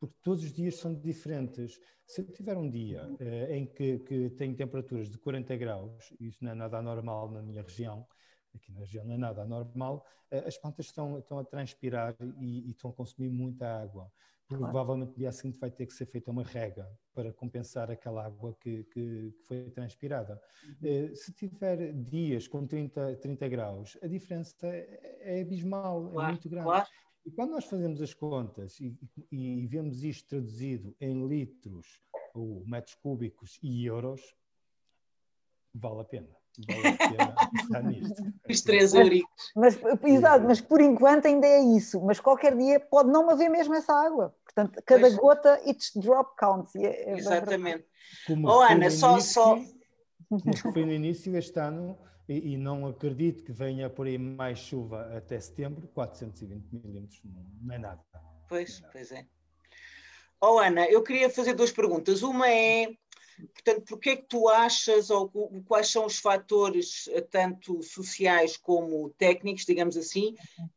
porque todos os dias são diferentes. Se eu tiver um dia eh, em que, que tem temperaturas de 40 graus, isso não é nada anormal na minha região, aqui na região não é nada anormal, eh, as plantas estão, estão a transpirar e, e estão a consumir muita água. Provavelmente no dia seguinte vai ter que ser feita uma rega para compensar aquela água que, que, que foi transpirada. Uhum. Se tiver dias com 30, 30 graus, a diferença é, é abismal, é claro, é muito grande. Claro. E quando nós fazemos as contas e, e, vemos isto traduzido em litros ou metros cúbicos e euros, vale a pena. Vale a pena pensar nisto. Os três euricos. Mas, exato, mas por enquanto ainda é isso. Mas qualquer dia pode não haver mesmo essa água. Portanto, cada pois. gota, each drop counts. É, é Exatamente. Como oh, Ana, só, início, só. Como foi no início deste ano, e, e, não acredito que venha por aí mais chuva até setembro, 420 milímetros não é nada. Pois, é nada. pois é. Oh, Ana, eu queria fazer duas perguntas. Uma é Portanto, porquê é que tu achas, ou quais são os fatores, eh, tanto sociais como técnicos, digamos assim,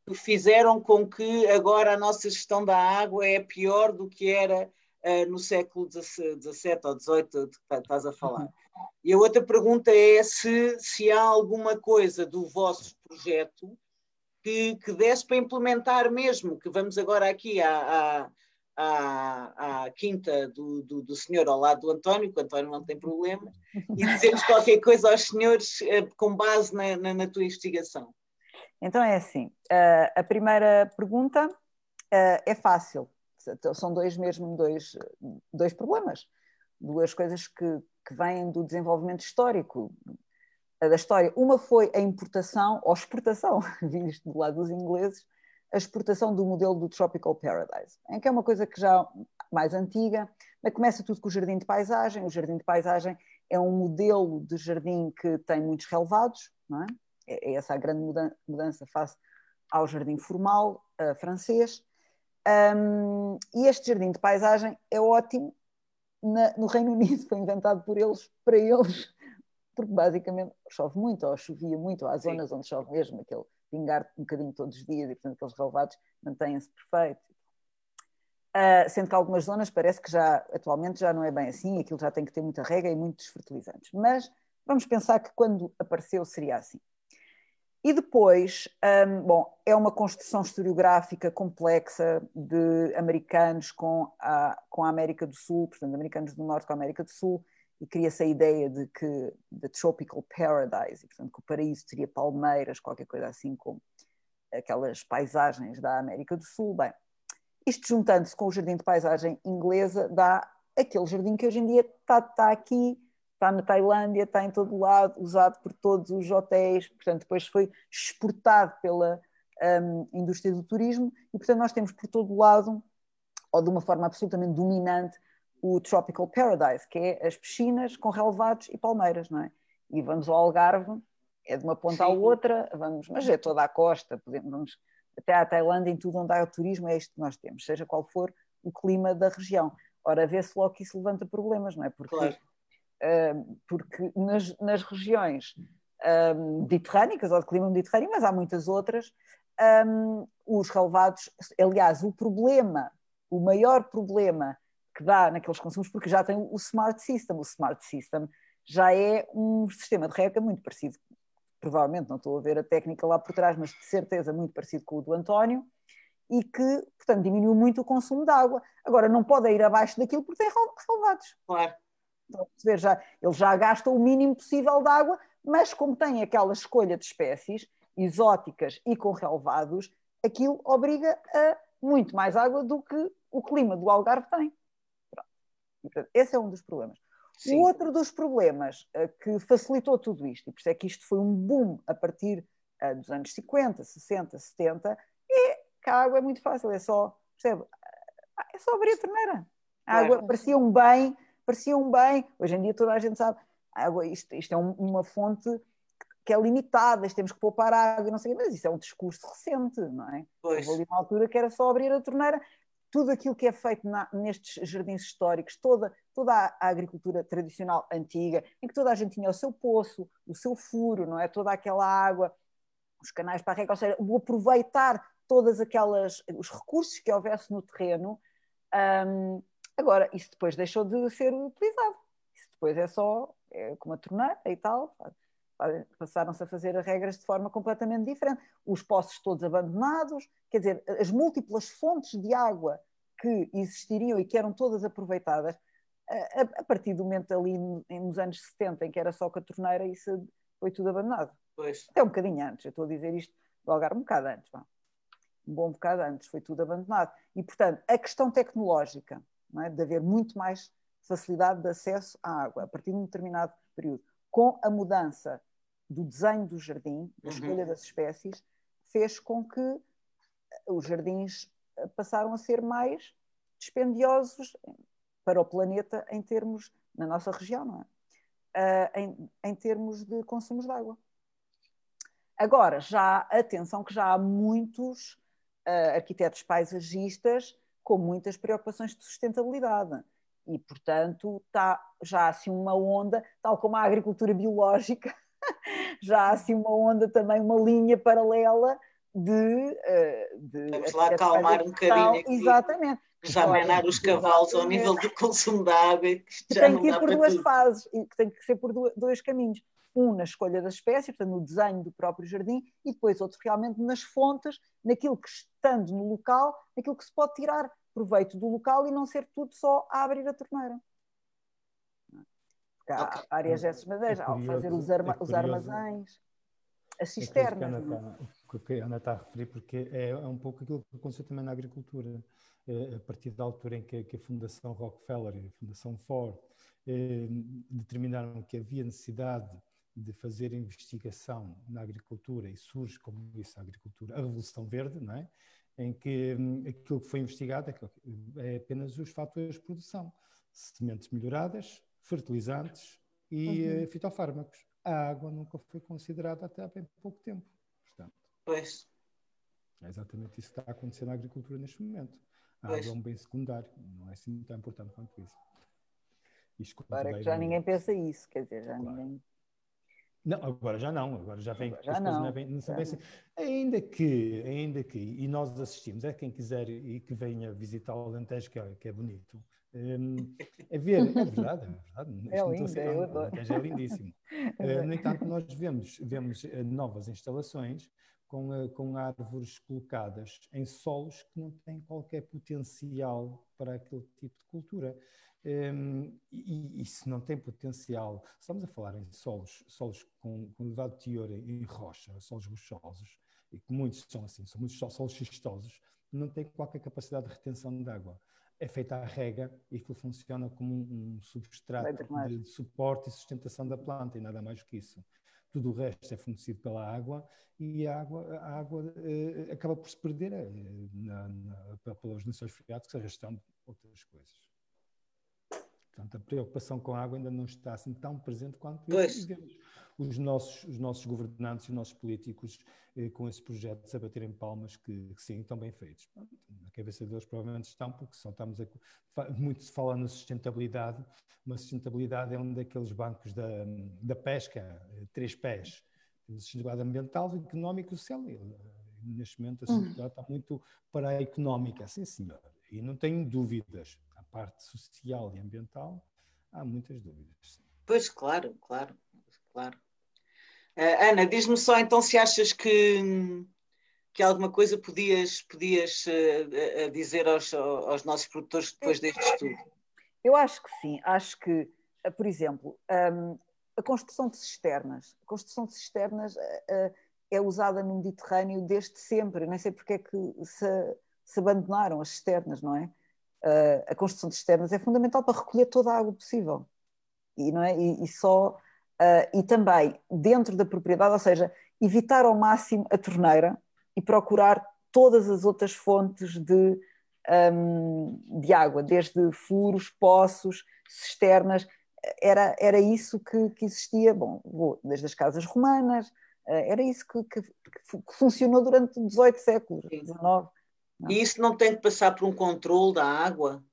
que fizeram com que agora a nossa gestão da água é pior do que era uh, no século XVII ou XVIII, de que estás a falar? E a outra pergunta é se, se há alguma coisa do vosso projeto que, que desse para implementar mesmo, que vamos agora aqui à, à à, à quinta do, do, do, senhor ao lado do António, que o António não tem problema, e dizermos qualquer coisa aos senhores uh, com base na, na, na, tua investigação. Então é assim, uh, a primeira pergunta uh, é fácil, são dois mesmo, dois, dois problemas, duas coisas que, que vêm do desenvolvimento histórico da história. Uma foi a importação ou exportação, visto do lado dos ingleses, a exportação do modelo do Tropical Paradise, em que é uma coisa que já mais antiga, mas começa tudo com o jardim de paisagem. O jardim de paisagem é um modelo de jardim que tem muitos relevados, não é? É, é essa a grande mudança face ao jardim formal uh, francês. Um, e este jardim de paisagem é ótimo na, no Reino Unido, foi inventado por eles, para eles, porque basicamente chove muito, ou chovia muito, ou há zonas Sim. onde chove mesmo, aquele pingar um bocadinho todos os dias e, portanto, aqueles relevados mantêm-se perfeitos. Uh, sendo que algumas zonas parece que já, atualmente, já não é bem assim, aquilo já tem que ter muita rega e muitos fertilizantes. Mas vamos pensar que quando apareceu seria assim. E depois, um, bom, é uma construção historiográfica complexa de americanos com a, com a América do Sul, portanto, americanos do Norte com a América do Sul, e cria-se a ideia de que the tropical paradise, e, portanto que o paraíso teria palmeiras, qualquer coisa assim como aquelas paisagens da América do Sul. Bem, isto juntando-se com o jardim de paisagem inglesa dá aquele jardim que hoje em dia está, está aqui, está na Tailândia, está em todo lado, usado por todos os hotéis, portanto depois foi exportado pela um, indústria do turismo e portanto nós temos por todo lado, ou de uma forma absolutamente dominante, o Tropical Paradise, que é as piscinas com relevados e palmeiras, não é? E vamos ao Algarve, é de uma ponta Sim. à outra, vamos, mas é toda a costa, podemos, vamos até à Tailândia, em tudo onde há turismo, é isto que nós temos, seja qual for o clima da região. Ora, vê-se logo que isso levanta problemas, não é? Porque, claro. Porque nas, nas regiões mediterrânicas, ou de clima mediterrâneo, mas há muitas outras, os relevados, aliás, o problema, o maior problema que dá naqueles consumos, porque já tem o Smart System. O Smart System já é um sistema de rega muito parecido, provavelmente não estou a ver a técnica lá por trás, mas de certeza muito parecido com o do António, e que, portanto, diminuiu muito o consumo de água. Agora, não pode ir abaixo daquilo porque tem relevados. Claro. Então, ver, já, ele já gasta o mínimo possível de água, mas como tem aquela escolha de espécies exóticas e com relevados, aquilo obriga a muito mais água do que o clima do Algarve tem. Esse é um dos problemas. Sim. O outro dos problemas uh, que facilitou tudo isto, e por isso é que isto foi um boom a partir uh, dos anos 50, 60, 70, é que a água é muito fácil, é só, percebe? Ah, é só abrir a torneira. A água é. parecia um bem, parecia um bem. Hoje em dia toda a gente sabe, água, isto, isto é um, uma fonte que é limitada, temos que poupar água, não sei mas isso é um discurso recente, não é? Pois. Houve ali uma altura que era só abrir a torneira, tudo aquilo que é feito na, nestes jardins históricos, toda, toda a, a, agricultura tradicional antiga, em que toda a gente tinha o seu poço, o seu furo, não é? Toda aquela água, os canais para a rega, ou seja, o aproveitar todas aquelas os recursos que houvesse no terreno. Um, agora, isso depois deixou de ser utilizado. Isso depois é só é como a torneira e tal. Passaram-se a fazer regras de forma completamente diferente. Os poços todos abandonados, quer dizer, as múltiplas fontes de água que existiriam e que eram todas aproveitadas, a, a partir do momento ali nos anos 70, em que era só com a torneira, isso foi tudo abandonado. Pois. Até um bocadinho antes, eu estou a dizer isto do Algarve um bocado antes, um bom bocado antes, foi tudo abandonado. E, portanto, a questão tecnológica, é? de haver muito mais facilidade de acesso à água, a partir de um determinado período, com a mudança do desenho do jardim, da uhum. escolha uhum. das espécies, fez com que os jardins eh, passaram a ser mais dispendiosos para o planeta em termos, na nossa região, não é? Uh, em, em, termos de consumos de água. Agora, já, atenção que já há muitos uh, arquitetos paisagistas com muitas preocupações de sustentabilidade. E, portanto, está já assim uma onda, tal como a agricultura biológica, já assim uma onda também, uma linha paralela de. Eh, de Vamos lá acalmar um bocadinho. Aqui. Exatamente. Já menar os cavalos ao nível do consumo da água. Que, que tem que ir por duas tudo. fases, que tem que ser por dois caminhos. Um na escolha da espécie, portanto, no desenho do próprio jardim, e depois outro realmente nas fontes, naquilo que estando no local, naquilo que se pode tirar proveito do local e não ser tudo só a abrir a torneira. Porque há okay. áreas dessas madeiras, é ao fazer os, arma é os armazéns, as cisternas. É o que a Ana está a referir, porque é, é um pouco aquilo que aconteceu também na agricultura. É, a partir da altura em que, que a Fundação Rockefeller e a Fundação Ford eh, determinaram que havia necessidade de fazer investigação na agricultura e surge, como disse, a agricultura, a Revolução Verde, não é? em que hum, aquilo que foi investigado é, é, apenas os fatores de produção, sementes melhoradas, fertilizantes e uhum. uh, fitofármacos. A água nunca foi considerada até há bem pouco tempo. Portanto, pois. É exatamente isso que está a acontecer na agricultura neste momento. A pois. água é um bem secundário, não é assim tão importante quanto isso. Isto Para que já ninguém pensa isso, quer dizer, já claro. ninguém não, agora já não, agora já vem. Já não, não, é bem, não são bem assim. Ainda que, ainda que, e nós assistimos, é quem quiser e que venha visitar o Alentejo, que é, que é bonito, um, é ver, é verdade, é verdade. É lindo, é, o Alentejo é lindíssimo. uh, no entanto, nós vemos, vemos eh, novas instalações com, uh, com árvores colocadas em solos que não têm qualquer potencial para aquele tipo de cultura. Um, e, e, se não tem potencial, estamos a falar em solos, solos com, com elevado teor em, rocha, solos rochosos, e que muitos são assim, são muitos solos xistosos, não tem qualquer capacidade de retenção de água. É feita a rega e aquilo funciona como um, um substrato de, de, suporte e sustentação da planta e nada mais do que isso. Tudo o resto é fornecido pela água e a água, a água eh, acaba por se perder eh, na, na, pelos lençóis freáticos, arrastando outras coisas. Portanto, a preocupação com a água ainda não está assim tão presente quanto pois. os nossos, os nossos governantes e os nossos políticos eh, com esses projetos a baterem palmas que, que, sim, estão bem feitos. Na cabeça deles provavelmente estão, porque só estamos a, muito se fala na sustentabilidade, mas sustentabilidade é um daqueles bancos da, da pesca, eh, três pés. Sustentabilidade ambiental, económica e social. E, neste momento a sustentabilidade hum. está muito para a económica, sim senhor. E não tenho dúvidas parte social e ambiental, há muitas dúvidas. Pois, claro, claro, claro. Uh, Ana, diz-me só então se achas que, que alguma coisa podias, podias uh, dizer aos, aos nossos produtores depois deste estudo. Eu acho que sim, acho que, por exemplo, um, a construção de cisternas. A construção de cisternas uh, é usada no Mediterrâneo desde sempre. Nem sei porque é que se, se abandonaram as cisternas, não é? A construção de cisternas é fundamental para recolher toda a água possível. E, não é? e, e só, uh, e também dentro da propriedade, ou seja, evitar ao máximo a torneira e procurar todas as outras fontes de, um, de água, desde furos, poços, cisternas, era, era isso que, que existia, bom, desde as casas romanas, eh, era isso que, que, que funcionou durante 18 séculos, 19. E isso não tem que passar por um controle da água,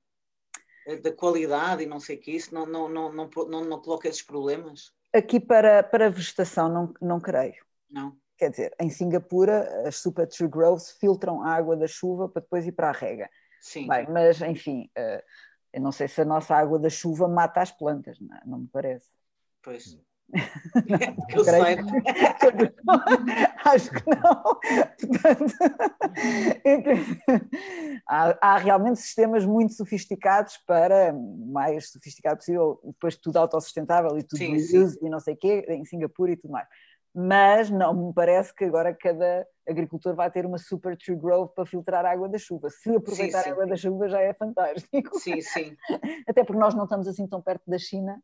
eh, da qualidade e não sei o que, isso não, não, não, não, não, não coloca esses problemas? Aqui para, para a vegetação não, não creio. Não. Quer dizer, em Singapura as super tree groves filtram a água da chuva para depois ir para a rega. Sim. Bem, mas enfim, eh, eu não sei se a nossa água da chuva mata as plantas, não, não me parece. Pois. Que eu saiba. Acho que não. Portanto, há, há, realmente sistemas muito sofisticados para mais sofisticado possível, depois tudo autossustentável e tudo sim, sim. e não sei o quê, em Singapura e tudo mais. Mas não me parece que agora cada agricultor vai ter uma super tree grove para filtrar a água da chuva. Se aproveitar sim, a água da chuva já é fantástico. Sim, sim. Até porque nós não estamos assim tão perto da China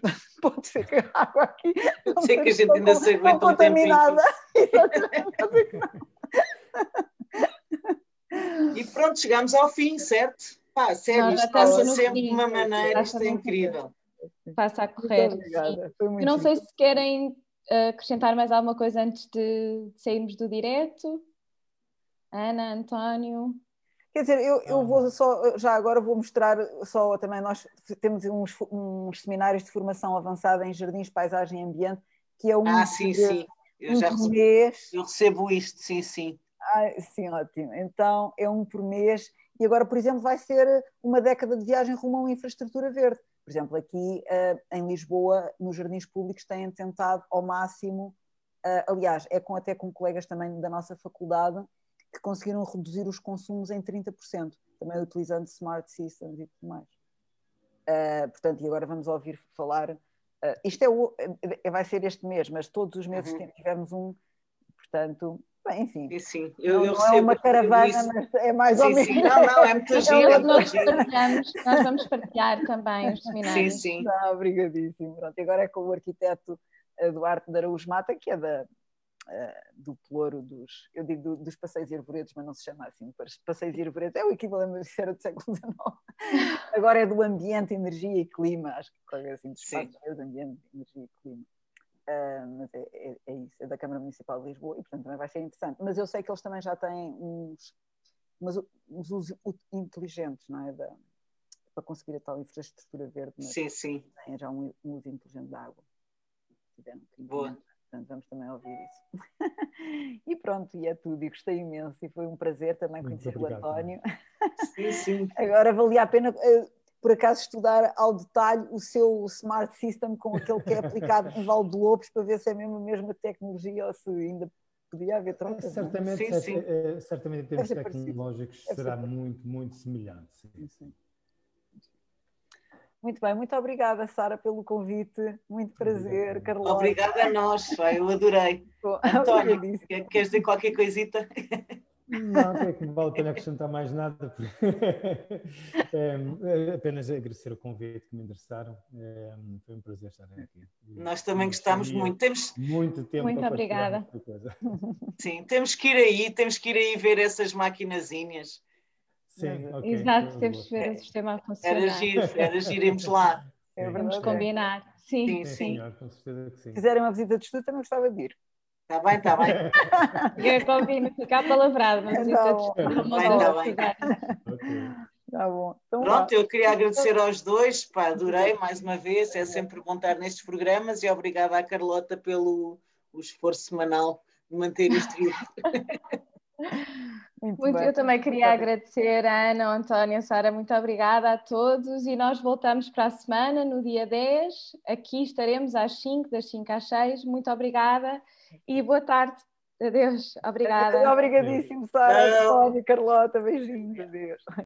Portanto, pode ser que a água aqui. Pode ser que a gente ainda se aguente um contaminada. e pronto, chegamos ao fim, certo? Pá, sério, isto passa sempre de uma maneira, isto é incrível. Passa a correr. Eu não sei se querem eh, acrescentar mais alguma coisa antes de sairmos do direto. Ana, António. Quer dizer, eu, eu vou só, já agora vou mostrar só também, nós temos uns, uns seminários de formação avançada em jardins, paisagem e ambiente, que é um Ah, sim, sim. Eu um já recebo, mês. eu recebo isto, sim, sim. Ah, sim, ótimo. Então é um por mês e agora, por exemplo, vai ser uma década de viagem rumo a uma infraestrutura verde. Por exemplo, aqui uh, em Lisboa, nos jardins públicos, têm tentado ao máximo, uh, aliás, é com, até com colegas também da nossa faculdade, que conseguiram reduzir os consumos em 30%, também utilizando smart systems e tudo mais. Uh, portanto, e agora vamos ouvir falar. Uh, isto é o, é, vai ser este mês, mas todos os meses uhum. tivemos um, portanto, bem, enfim. Sim, sim. Eu, não, eu não é uma caravana, mas é mais sim, ou menos. Sim. Não, não, é muito giro. É nós, partilhamos, nós vamos partilhar também os seminários. Sim, sim. Não, obrigadíssimo. Pronto, agora é com o arquiteto Eduardo de Araújo Mata, que é da, do Pelouro dos, eu digo do, dos passeios e arvoredos, mas não se chama assim, passeios e arvoredos, é o equivalente era do século XIX. Agora é do ambiente, energia e clima, acho que é assim, dos passeios, ambiente, energia e clima. Uh, mas é, é, é, isso, é da Câmara Municipal de Lisboa e portanto também vai ser interessante. Mas eu sei que eles também já têm uns, uns, uns usos inteligentes, não é? Da, para conseguir a tal infraestrutura verde. Sim, sim. Tem já um, um uso inteligente da água. Boa. Portanto, vamos também ouvir isso. e pronto, e é tudo. E gostei imenso. E foi um prazer também Muito conhecer obrigado. o António. Sim, sim. Agora valia a pena, eh, por acaso, estudar ao detalhe o seu Smart System com aquele que é aplicado em Val de Lobos para ver se é mesmo a mesma tecnologia ou se ainda podia haver trocas. É? Certamente, sim, sim. É, certamente em termos tecnológicos será muito, muito semelhante. Sim. Muito bem, muito obrigada, Sara, pelo convite. Muito prazer, Carlota. Obrigada a nós, eu adorei. António, queres dizer qualquer coisita? Não, é que não vale a pena acrescentar mais nada. É, é, apenas agradecer o convite que me endereçaram. É, foi um prazer estar aqui. Nós também gostamos muito. Temos muito tempo muito obrigada. Sim, temos que ir aí, temos que ir aí ver essas maquinazinhas. Sim, okay, Exato, temos que ver o sistema a funcionar. Era giro, era giro, irmos lá. É Vamos combinar. Sim, sim. sim. Senhor, com certeza que sim. Se fizerem uma visita de estudo, também gostava de ir. Está bem, está bem. Eu combino, ficar palavrado, de estudo. Está bem, está bem. Tá bom. Então, Pronto, eu queria agradecer aos dois, pá, adorei mais uma vez, é sempre bom estar nestes programas e obrigada à Carlota pelo o esforço semanal de manter isto vivo. Muito, muito eu também queria muito agradecer a Ana, a António, a Sara, muito obrigada a todos e nós voltamos para a semana, no dia 10. Aqui estaremos às 5, das 5 às 6. Muito obrigada e boa tarde. Adeus, obrigada. Obrigadíssimo, Sara, António, Carlota, beijinhos. Adeus.